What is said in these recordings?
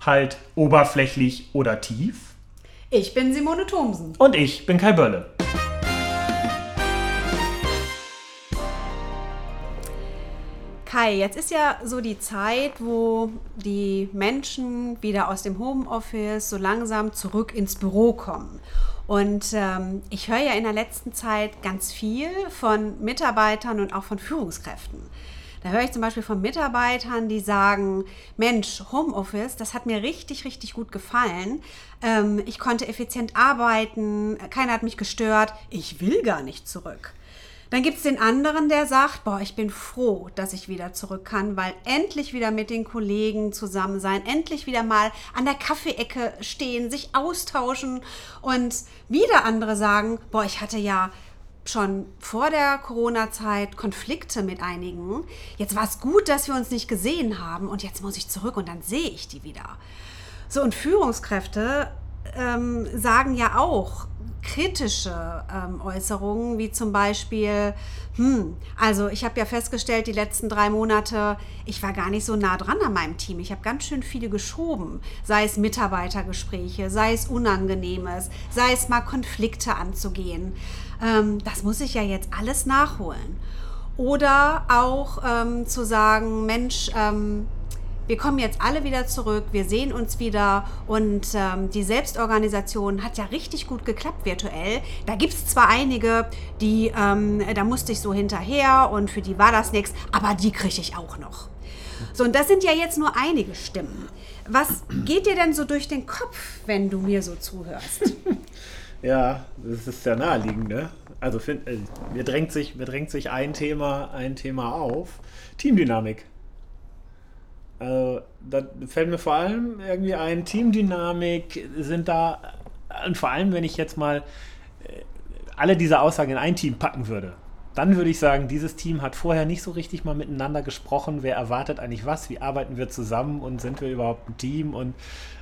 Halt oberflächlich oder tief. Ich bin Simone Thomsen. Und ich bin Kai Bölle. Kai, jetzt ist ja so die Zeit, wo die Menschen wieder aus dem Homeoffice so langsam zurück ins Büro kommen. Und ähm, ich höre ja in der letzten Zeit ganz viel von Mitarbeitern und auch von Führungskräften. Da höre ich zum Beispiel von Mitarbeitern, die sagen, Mensch, Homeoffice, das hat mir richtig, richtig gut gefallen. Ähm, ich konnte effizient arbeiten, keiner hat mich gestört, ich will gar nicht zurück. Dann gibt es den anderen, der sagt, boah, ich bin froh, dass ich wieder zurück kann, weil endlich wieder mit den Kollegen zusammen sein, endlich wieder mal an der Kaffeeecke stehen, sich austauschen. Und wieder andere sagen, boah, ich hatte ja schon vor der Corona-Zeit Konflikte mit einigen. Jetzt war es gut, dass wir uns nicht gesehen haben und jetzt muss ich zurück und dann sehe ich die wieder. So, und Führungskräfte ähm, sagen ja auch kritische ähm, Äußerungen, wie zum Beispiel, hm, also ich habe ja festgestellt, die letzten drei Monate, ich war gar nicht so nah dran an meinem Team. Ich habe ganz schön viele geschoben, sei es Mitarbeitergespräche, sei es Unangenehmes, sei es mal Konflikte anzugehen ähm, das muss ich ja jetzt alles nachholen. Oder auch ähm, zu sagen, Mensch, ähm, wir kommen jetzt alle wieder zurück, wir sehen uns wieder und ähm, die Selbstorganisation hat ja richtig gut geklappt virtuell. Da gibt es zwar einige, die, ähm, da musste ich so hinterher und für die war das nichts, aber die kriege ich auch noch. So, und das sind ja jetzt nur einige Stimmen. Was geht dir denn so durch den Kopf, wenn du mir so zuhörst? Ja, das ist sehr naheliegend, ne? Also find, äh, mir, drängt sich, mir drängt sich ein Thema, ein Thema auf. Teamdynamik. Also, da fällt mir vor allem irgendwie ein, Teamdynamik sind da, und vor allem, wenn ich jetzt mal äh, alle diese Aussagen in ein Team packen würde, dann würde ich sagen, dieses Team hat vorher nicht so richtig mal miteinander gesprochen. Wer erwartet eigentlich was? Wie arbeiten wir zusammen und sind wir überhaupt ein Team? Und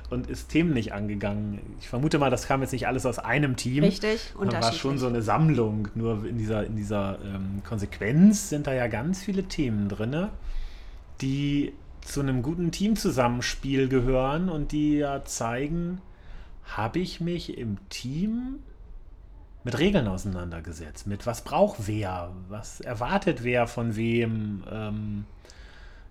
und ist Themen nicht angegangen. Ich vermute mal, das kam jetzt nicht alles aus einem Team. Richtig, und Da war schon so eine Sammlung. Nur in dieser, in dieser ähm, Konsequenz sind da ja ganz viele Themen drin, die zu einem guten Teamzusammenspiel gehören und die ja zeigen, habe ich mich im Team mit Regeln auseinandergesetzt, mit was braucht wer, was erwartet wer von wem. Ähm,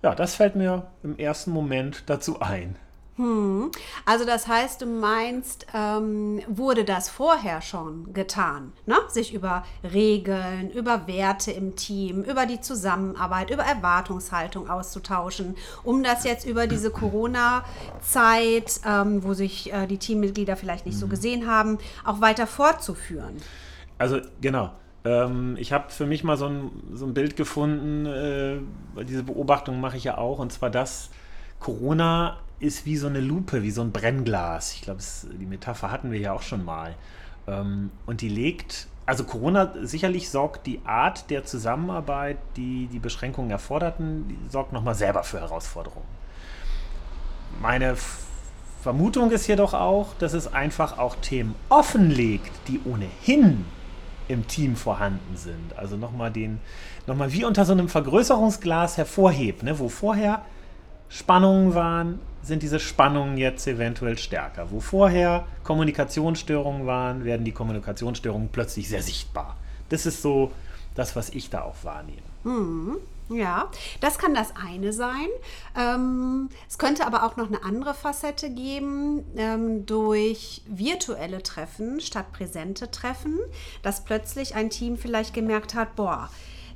ja, das fällt mir im ersten Moment dazu ein. Hm. Also das heißt, du meinst, ähm, wurde das vorher schon getan, ne? sich über Regeln, über Werte im Team, über die Zusammenarbeit, über Erwartungshaltung auszutauschen, um das jetzt über diese Corona-Zeit, ähm, wo sich äh, die Teammitglieder vielleicht nicht mhm. so gesehen haben, auch weiter fortzuführen. Also genau. Ähm, ich habe für mich mal so ein, so ein Bild gefunden, äh, diese Beobachtung mache ich ja auch, und zwar das, Corona ist wie so eine Lupe, wie so ein Brennglas. Ich glaube, die Metapher hatten wir ja auch schon mal. Ähm, und die legt, also Corona sicherlich sorgt die Art der Zusammenarbeit, die die Beschränkungen erforderten, die sorgt nochmal selber für Herausforderungen. Meine Vermutung ist jedoch auch, dass es einfach auch Themen offenlegt, die ohnehin im Team vorhanden sind. Also nochmal den, nochmal wie unter so einem Vergrößerungsglas hervorhebt, ne, wo vorher Spannungen waren, sind diese Spannungen jetzt eventuell stärker. Wo vorher Kommunikationsstörungen waren, werden die Kommunikationsstörungen plötzlich sehr sichtbar. Das ist so das, was ich da auch wahrnehme. Mhm. Ja, das kann das eine sein. Ähm, es könnte aber auch noch eine andere Facette geben ähm, durch virtuelle Treffen statt präsente Treffen, dass plötzlich ein Team vielleicht gemerkt hat, boah,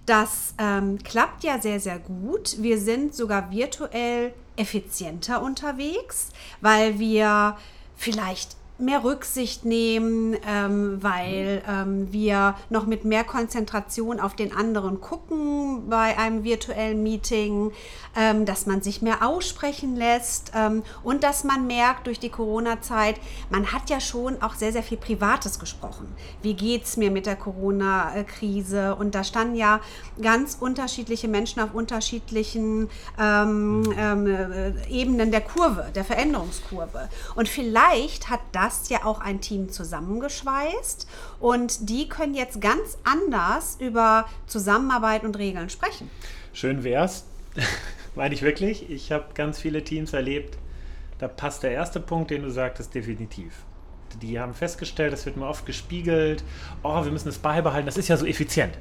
das ähm, klappt ja sehr, sehr gut. Wir sind sogar virtuell effizienter unterwegs, weil wir vielleicht mehr Rücksicht nehmen, ähm, weil ähm, wir noch mit mehr Konzentration auf den anderen gucken bei einem virtuellen Meeting, ähm, dass man sich mehr aussprechen lässt ähm, und dass man merkt durch die Corona-Zeit, man hat ja schon auch sehr, sehr viel Privates gesprochen. Wie geht es mir mit der Corona-Krise? Und da standen ja ganz unterschiedliche Menschen auf unterschiedlichen ähm, ähm, äh, Ebenen der Kurve, der Veränderungskurve. Und vielleicht hat das ja auch ein Team zusammengeschweißt und die können jetzt ganz anders über Zusammenarbeit und Regeln sprechen. Schön wär's. Meine ich wirklich. Ich habe ganz viele Teams erlebt. Da passt der erste Punkt, den du sagtest, definitiv. Die haben festgestellt, das wird mir oft gespiegelt, oh, wir müssen es beibehalten, das ist ja so effizient.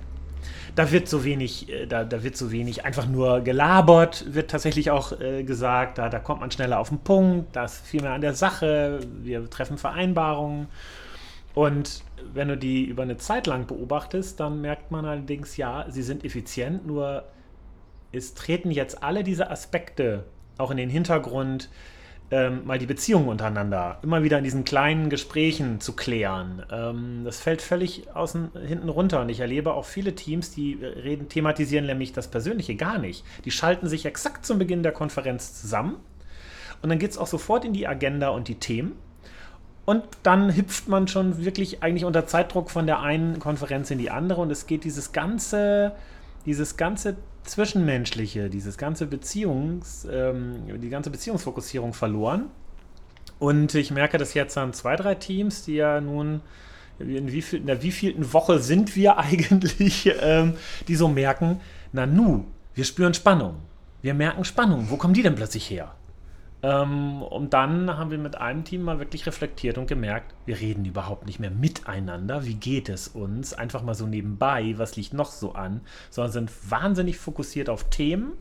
Da wird so wenig, äh, da, da wird so wenig einfach nur gelabert, wird tatsächlich auch äh, gesagt, da, da kommt man schneller auf den Punkt, da ist viel mehr an der Sache, wir treffen Vereinbarungen. Und wenn du die über eine Zeit lang beobachtest, dann merkt man allerdings, ja, sie sind effizient, nur es treten jetzt alle diese Aspekte auch in den Hintergrund, ähm, mal die Beziehungen untereinander immer wieder in diesen kleinen Gesprächen zu klären. Ähm, das fällt völlig außen, hinten runter und ich erlebe auch viele Teams, die reden, thematisieren nämlich das Persönliche gar nicht. Die schalten sich exakt zum Beginn der Konferenz zusammen und dann geht es auch sofort in die Agenda und die Themen. Und dann hüpft man schon wirklich eigentlich unter Zeitdruck von der einen Konferenz in die andere und es geht dieses ganze, dieses ganze Zwischenmenschliche, dieses ganze Beziehungs, ähm, die ganze Beziehungsfokussierung verloren. Und ich merke das jetzt an zwei, drei Teams, die ja nun, in, wie viel, in der wievielten Woche sind wir eigentlich, ähm, die so merken, na nu, wir spüren Spannung. Wir merken Spannung. Wo kommen die denn plötzlich her? Ähm, und dann haben wir mit einem Team mal wirklich reflektiert und gemerkt, wir reden überhaupt nicht mehr miteinander. Wie geht es uns? Einfach mal so nebenbei, was liegt noch so an? Sondern sind wahnsinnig fokussiert auf Themen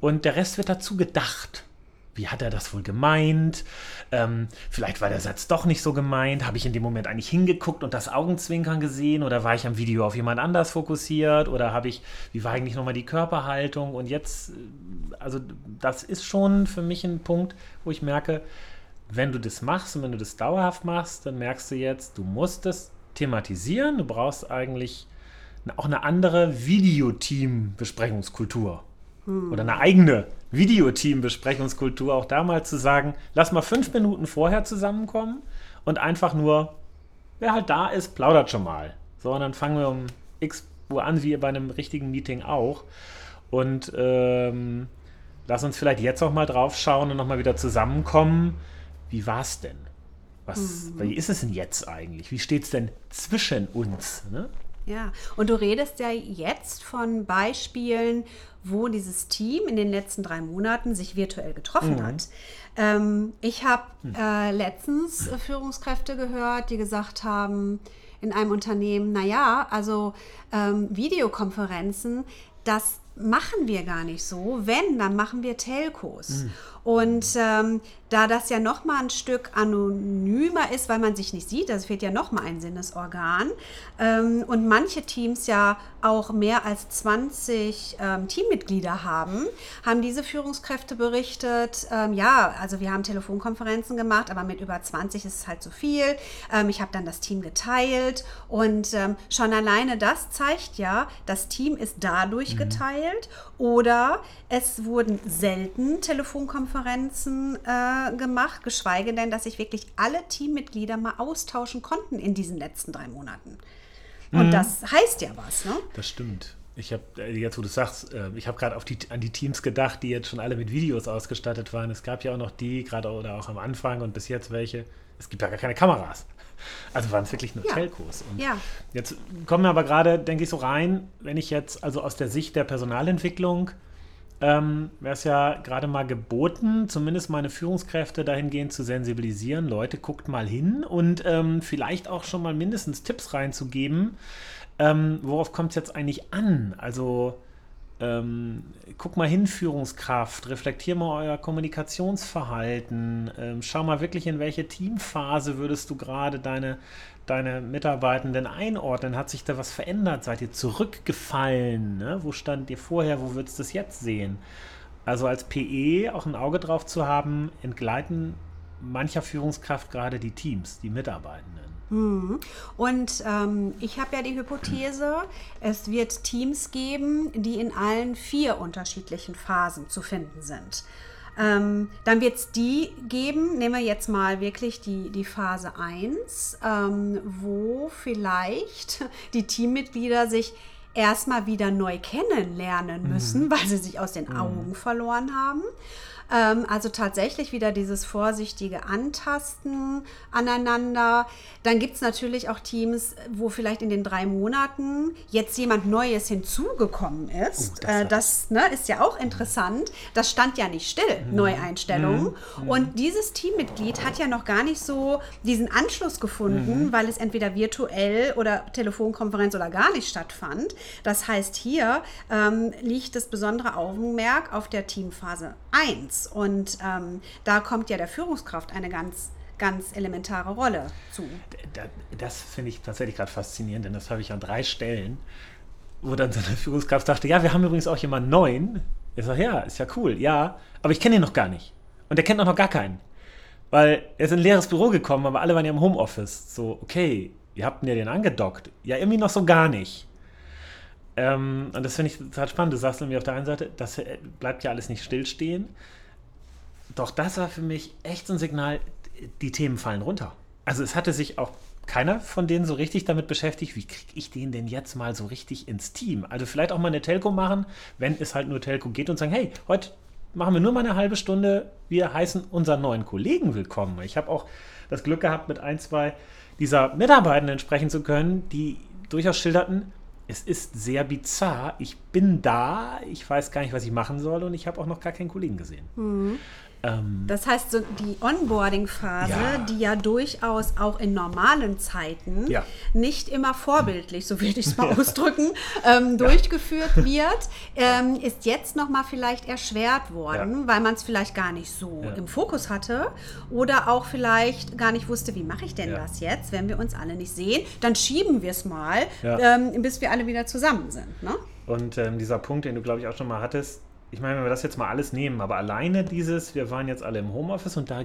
und der Rest wird dazu gedacht wie hat er das wohl gemeint? Ähm, vielleicht war der Satz doch nicht so gemeint. Habe ich in dem Moment eigentlich hingeguckt und das Augenzwinkern gesehen? Oder war ich am Video auf jemand anders fokussiert? Oder habe ich, wie war eigentlich nochmal die Körperhaltung? Und jetzt, äh, also das ist schon für mich ein Punkt, wo ich merke, wenn du das machst und wenn du das dauerhaft machst, dann merkst du jetzt, du musst es thematisieren. Du brauchst eigentlich auch eine andere Videoteam-Besprechungskultur. Hm. Oder eine eigene Videoteam-Besprechungskultur, auch da mal zu sagen, lass mal fünf Minuten vorher zusammenkommen und einfach nur, wer halt da ist, plaudert schon mal. So, und dann fangen wir um x Uhr an, wie bei einem richtigen Meeting auch. Und ähm, lass uns vielleicht jetzt auch mal drauf schauen und nochmal wieder zusammenkommen. Wie war es denn? Was, mhm. Wie ist es denn jetzt eigentlich? Wie steht es denn zwischen uns? Ne? Ja, und du redest ja jetzt von Beispielen, wo dieses Team in den letzten drei Monaten sich virtuell getroffen mhm. hat. Ähm, ich habe hm. äh, letztens äh, Führungskräfte gehört, die gesagt haben, in einem Unternehmen, naja, also ähm, Videokonferenzen, das machen wir gar nicht so. Wenn, dann machen wir Telcos. Mhm. Und ähm, da das ja noch mal ein Stück anonymer ist, weil man sich nicht sieht, das fehlt ja noch mal ein Sinnesorgan. Ähm, und manche Teams ja auch mehr als 20 ähm, Teammitglieder haben, haben diese Führungskräfte berichtet, ähm, ja, also wir haben Telefonkonferenzen gemacht, aber mit über 20 ist es halt zu viel. Ähm, ich habe dann das Team geteilt und ähm, schon alleine das zeigt ja, das Team ist dadurch mhm. geteilt oder es wurden selten Telefonkonferenzen äh, gemacht, geschweige denn, dass sich wirklich alle Teammitglieder mal austauschen konnten in diesen letzten drei Monaten. Und mhm. das heißt ja was, ne? Das stimmt. Ich habe, äh, jetzt wo du sagst, äh, ich habe gerade die, an die Teams gedacht, die jetzt schon alle mit Videos ausgestattet waren. Es gab ja auch noch die, gerade oder auch am Anfang und bis jetzt welche. Es gibt ja gar keine Kameras. Also waren es wirklich nur ja. Telcos. Und ja. Jetzt kommen wir aber gerade, denke ich, so rein, wenn ich jetzt also aus der Sicht der Personalentwicklung ähm, wäre es ja gerade mal geboten, zumindest meine Führungskräfte dahingehend zu sensibilisieren. Leute, guckt mal hin und ähm, vielleicht auch schon mal mindestens Tipps reinzugeben. Ähm, worauf kommt es jetzt eigentlich an? Also ähm, guck mal hin, Führungskraft, reflektier mal euer Kommunikationsverhalten, ähm, schau mal wirklich, in welche Teamphase würdest du gerade deine, deine Mitarbeitenden einordnen? Hat sich da was verändert? Seid ihr zurückgefallen? Ne? Wo stand ihr vorher? Wo würdest du es jetzt sehen? Also als PE auch ein Auge drauf zu haben, entgleiten mancher Führungskraft gerade die Teams, die Mitarbeitenden. Mhm. Und ähm, ich habe ja die Hypothese, es wird Teams geben, die in allen vier unterschiedlichen Phasen zu finden sind. Ähm, dann wird es die geben, nehmen wir jetzt mal wirklich die, die Phase 1, ähm, wo vielleicht die Teammitglieder sich erstmal wieder neu kennenlernen müssen, mhm. weil sie sich aus den mhm. Augen verloren haben. Ähm, also tatsächlich wieder dieses vorsichtige Antasten aneinander. Dann gibt es natürlich auch Teams, wo vielleicht in den drei Monaten jetzt jemand Neues hinzugekommen ist. Oh, das, äh, das ne, ist ja auch interessant. Das stand ja nicht still, mhm. Neueinstellungen. Mhm. mhm. Und dieses Teammitglied hat ja noch gar nicht so diesen Anschluss gefunden, mhm. weil es entweder virtuell oder Telefonkonferenz oder gar nicht stattfand. Das heißt, hier ähm, liegt das besondere Augenmerk auf der Teamphase 1. Teams. Und ähm, da kommt ja der Führungskraft eine ganz ganz elementare Rolle zu. Das finde ich tatsächlich gerade faszinierend, denn das habe ich an drei Stellen, wo dann so eine Führungskraft sagte, ja, wir haben übrigens auch jemanden neuen. Ich sage, ja, ist ja cool, ja, aber ich kenne ihn noch gar nicht. Und der kennt auch noch gar keinen. Weil er ist in ein leeres Büro gekommen, aber alle waren ja im Homeoffice. So, okay, ihr habt mir den angedockt. Ja, irgendwie noch so gar nicht. Ähm, und das finde ich total spannend. Du sagst nämlich auf der einen Seite, das bleibt ja alles nicht stillstehen. Doch das war für mich echt so ein Signal, die Themen fallen runter. Also es hatte sich auch keiner von denen so richtig damit beschäftigt, wie kriege ich den denn jetzt mal so richtig ins Team? Also vielleicht auch mal eine Telco machen, wenn es halt nur Telco geht und sagen, hey, heute machen wir nur mal eine halbe Stunde, wir heißen unseren neuen Kollegen willkommen. Ich habe auch das Glück gehabt, mit ein, zwei dieser Mitarbeitenden sprechen zu können, die durchaus schilderten, es ist sehr bizarr. Ich bin da, ich weiß gar nicht, was ich machen soll und ich habe auch noch gar keinen Kollegen gesehen. Mhm. Ähm, das heißt, so die Onboarding-Phase, ja. die ja durchaus auch in normalen Zeiten ja. nicht immer vorbildlich, so würde ich es mal ausdrücken, ähm, durchgeführt wird, ähm, ist jetzt nochmal vielleicht erschwert worden, weil man es vielleicht gar nicht so im Fokus hatte oder auch vielleicht gar nicht wusste, wie mache ich denn das jetzt, wenn wir uns alle nicht sehen, dann schieben wir es mal, ähm, bis wir alle wieder zusammen sind. Ne? Und ähm, dieser Punkt, den du, glaube ich, auch schon mal hattest, ich meine, wenn wir das jetzt mal alles nehmen, aber alleine dieses, wir waren jetzt alle im Homeoffice und da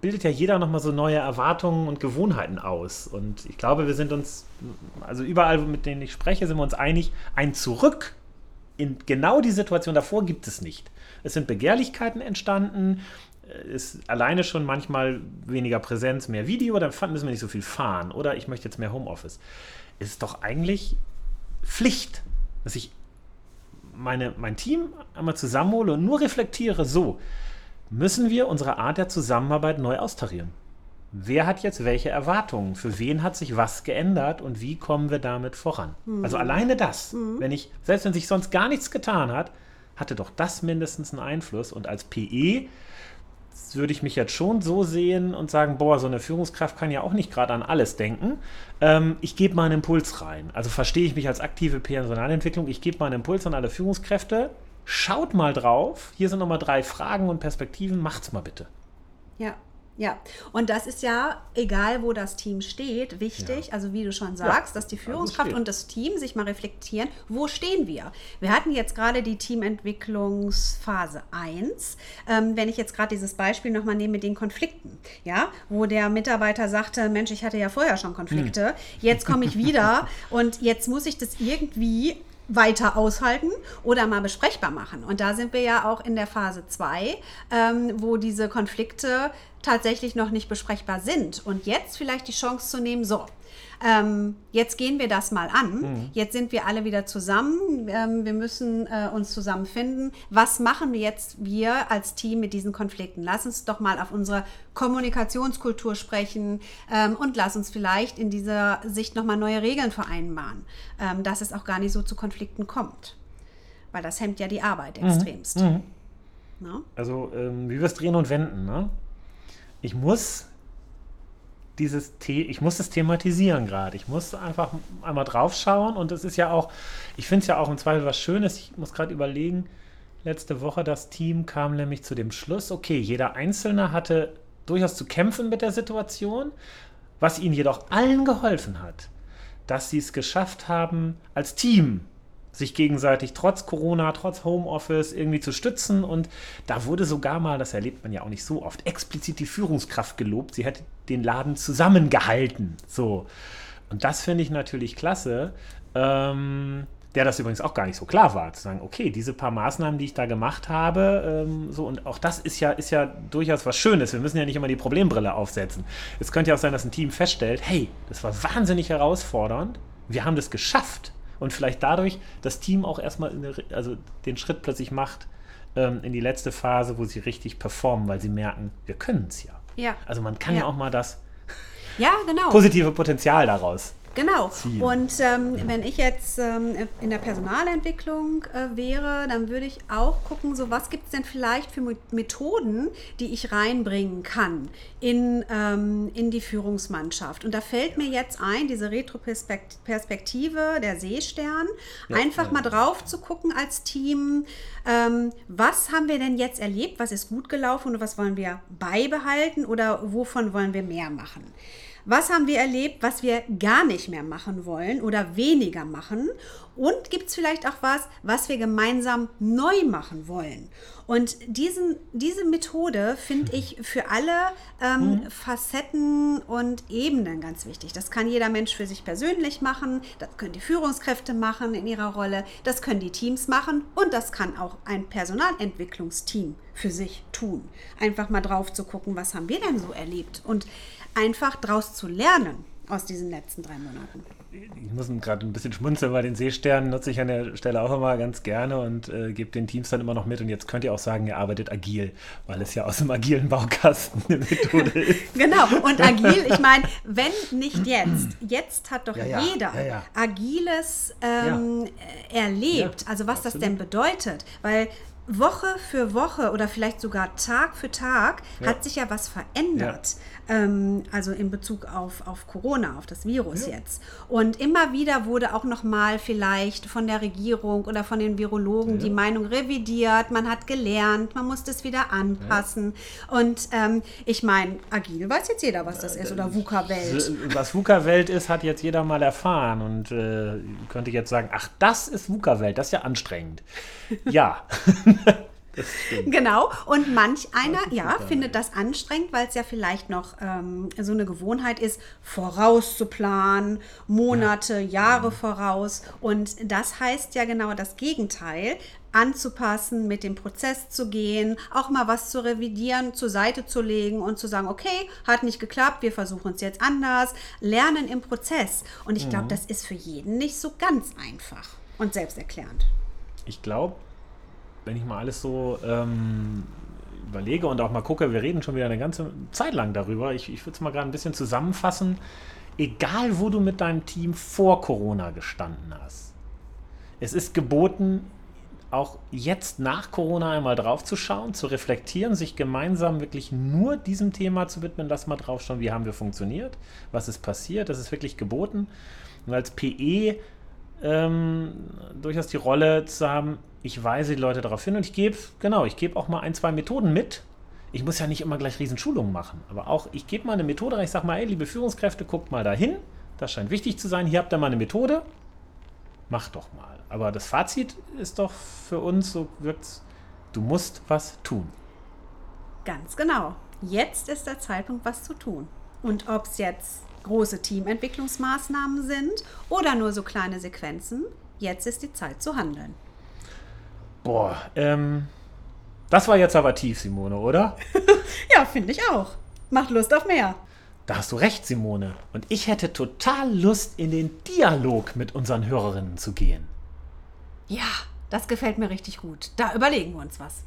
bildet ja jeder nochmal so neue Erwartungen und Gewohnheiten aus. Und ich glaube, wir sind uns, also überall, mit denen ich spreche, sind wir uns einig, ein Zurück in genau die Situation davor gibt es nicht. Es sind Begehrlichkeiten entstanden, ist alleine schon manchmal weniger Präsenz, mehr Video, dann müssen wir nicht so viel fahren oder ich möchte jetzt mehr Homeoffice. Es ist doch eigentlich Pflicht, dass ich meine, mein Team einmal zusammenhole und nur reflektiere, so, müssen wir unsere Art der Zusammenarbeit neu austarieren. Wer hat jetzt welche Erwartungen? Für wen hat sich was geändert und wie kommen wir damit voran? Mhm. Also alleine das, mhm. wenn ich, selbst wenn sich sonst gar nichts getan hat, hatte doch das mindestens einen Einfluss. Und als PE würde ich mich jetzt schon so sehen und sagen, boah, so eine Führungskraft kann ja auch nicht gerade an alles denken. Ähm, ich gebe mal einen Impuls rein. Also verstehe ich mich als aktive Personalentwicklung. Ich gebe mal einen Impuls an alle Führungskräfte. Schaut mal drauf. Hier sind nochmal drei Fragen und Perspektiven. Macht's mal bitte. Ja, ja, und das ist ja, egal wo das Team steht, wichtig, ja. also wie du schon sagst, ja. dass die Führungskraft und das Team sich mal reflektieren, wo stehen wir? Wir hatten jetzt gerade die Teamentwicklungsphase 1. Ähm, wenn ich jetzt gerade dieses Beispiel nochmal nehme mit den Konflikten, ja, wo der Mitarbeiter sagte, Mensch, ich hatte ja vorher schon Konflikte, hm. jetzt komme ich wieder und jetzt muss ich das irgendwie weiter aushalten oder mal besprechbar machen. Und da sind wir ja auch in der Phase 2, ähm, wo diese Konflikte tatsächlich noch nicht besprechbar sind. Und jetzt vielleicht die Chance zu nehmen, so, ähm, jetzt gehen wir das mal an. Mhm. Jetzt sind wir alle wieder zusammen. Ähm, wir müssen äh, uns zusammenfinden. Was machen wir jetzt wir als Team mit diesen Konflikten? Lass uns doch mal auf unsere Kommunikationskultur sprechen ähm, und lass uns vielleicht in dieser Sicht nochmal neue Regeln vereinbaren, ähm, dass es auch gar nicht so zu Konflikten kommt. Weil das hemmt ja die Arbeit mhm. extremst. Mhm. Also, ähm, wie wir es drehen und wenden. Ne? Ich muss dieses The ich muss das thematisieren gerade. Ich muss einfach einmal drauf schauen und es ist ja auch, ich finde es ja auch im Zweifel was Schönes. Ich muss gerade überlegen, letzte Woche das Team kam nämlich zu dem Schluss, okay, jeder Einzelne hatte durchaus zu kämpfen mit der Situation, was ihnen jedoch allen geholfen hat, dass sie es geschafft haben, als Team sich gegenseitig trotz Corona, trotz Homeoffice irgendwie zu stützen. Und da wurde sogar mal, das erlebt man ja auch nicht so oft, explizit die Führungskraft gelobt. Sie hätte den Laden zusammengehalten. So. Und das finde ich natürlich klasse. Ähm, der das übrigens auch gar nicht so klar war, zu sagen, okay, diese paar Maßnahmen, die ich da gemacht habe, ähm, so und auch das ist ja, ist ja durchaus was Schönes. Wir müssen ja nicht immer die Problembrille aufsetzen. Es könnte ja auch sein, dass ein Team feststellt, hey, das war wahnsinnig herausfordernd, wir haben das geschafft und vielleicht dadurch das Team auch erstmal eine, also den Schritt plötzlich macht ähm, in die letzte Phase, wo sie richtig performen, weil sie merken, wir können es ja. Ja. Also man kann ja, ja auch mal das ja, genau. positive Potenzial daraus Genau. Ziehen. Und ähm, wenn ich jetzt ähm, in der Personalentwicklung äh, wäre, dann würde ich auch gucken, so was gibt es denn vielleicht für Methoden, die ich reinbringen kann in, ähm, in die Führungsmannschaft. Und da fällt mir jetzt ein, diese Retroperspektive der Seestern, ja, einfach ja. mal drauf zu gucken als Team, ähm, was haben wir denn jetzt erlebt, was ist gut gelaufen und was wollen wir beibehalten oder wovon wollen wir mehr machen. Was haben wir erlebt, was wir gar nicht mehr machen wollen oder weniger machen? Und gibt es vielleicht auch was, was wir gemeinsam neu machen wollen? Und diesen, diese Methode finde ich für alle ähm, mhm. Facetten und Ebenen ganz wichtig. Das kann jeder Mensch für sich persönlich machen, das können die Führungskräfte machen in ihrer Rolle, das können die Teams machen und das kann auch ein Personalentwicklungsteam für sich tun. Einfach mal drauf zu gucken, was haben wir denn so erlebt und einfach daraus zu lernen aus diesen letzten drei Monaten. Ich muss gerade ein bisschen schmunzeln, weil den Seestern nutze ich an der Stelle auch immer ganz gerne und äh, gebe den Teams dann immer noch mit. Und jetzt könnt ihr auch sagen, ihr arbeitet agil, weil es ja aus dem agilen Baukasten eine Methode ist. genau, und agil, ich meine, wenn nicht jetzt, jetzt hat doch ja, ja, jeder ja, agiles ähm, erlebt. also was absolut. das denn bedeutet, weil Woche für Woche oder vielleicht sogar Tag für Tag ja. hat sich ja was verändert. Ja. Ähm, also in Bezug auf, auf Corona, auf das Virus ja. jetzt. Und immer wieder wurde auch nochmal vielleicht von der Regierung oder von den Virologen die Meinung revidiert. Man hat gelernt, man musste es wieder anpassen. Und ähm, ich meine, agil weiß jetzt jeder, was das ist oder VUCA-Welt. Was VUCA-Welt ist, hat jetzt jeder mal erfahren und äh, könnte jetzt sagen, ach, das ist VUCA-Welt, das ist ja anstrengend. Ja. genau. Und manch einer, ja, findet das anstrengend, weil es ja vielleicht noch ähm, so eine Gewohnheit ist, vorauszuplanen, Monate, ja. Jahre voraus. Und das heißt ja genau das Gegenteil anzupassen, mit dem Prozess zu gehen, auch mal was zu revidieren, zur Seite zu legen und zu sagen, okay, hat nicht geklappt, wir versuchen es jetzt anders, lernen im Prozess. Und ich glaube, mhm. das ist für jeden nicht so ganz einfach und selbsterklärend. Ich glaube, wenn ich mal alles so ähm, überlege und auch mal gucke, wir reden schon wieder eine ganze Zeit lang darüber. Ich, ich würde es mal gerade ein bisschen zusammenfassen. Egal, wo du mit deinem Team vor Corona gestanden hast, es ist geboten, auch jetzt nach Corona einmal drauf zu reflektieren, sich gemeinsam wirklich nur diesem Thema zu widmen. Lass mal drauf schauen, wie haben wir funktioniert, was ist passiert. Das ist wirklich geboten. Und als PE ähm, durchaus die Rolle zu haben, ich weise die Leute darauf hin und ich gebe, genau, ich gebe auch mal ein, zwei Methoden mit. Ich muss ja nicht immer gleich Riesenschulungen machen, aber auch, ich gebe mal eine Methode rein, ich sage mal, ey, liebe Führungskräfte, guckt mal dahin, das scheint wichtig zu sein, hier habt ihr mal eine Methode, macht doch mal. Aber das Fazit ist doch für uns, so wirkt du musst was tun. Ganz genau. Jetzt ist der Zeitpunkt, was zu tun. Und ob es jetzt große Teamentwicklungsmaßnahmen sind oder nur so kleine Sequenzen, jetzt ist die Zeit zu handeln. Boah, ähm, das war jetzt aber tief, Simone, oder? ja, finde ich auch. Macht Lust auf mehr. Da hast du recht, Simone. Und ich hätte total Lust, in den Dialog mit unseren Hörerinnen zu gehen. Ja, das gefällt mir richtig gut. Da überlegen wir uns was.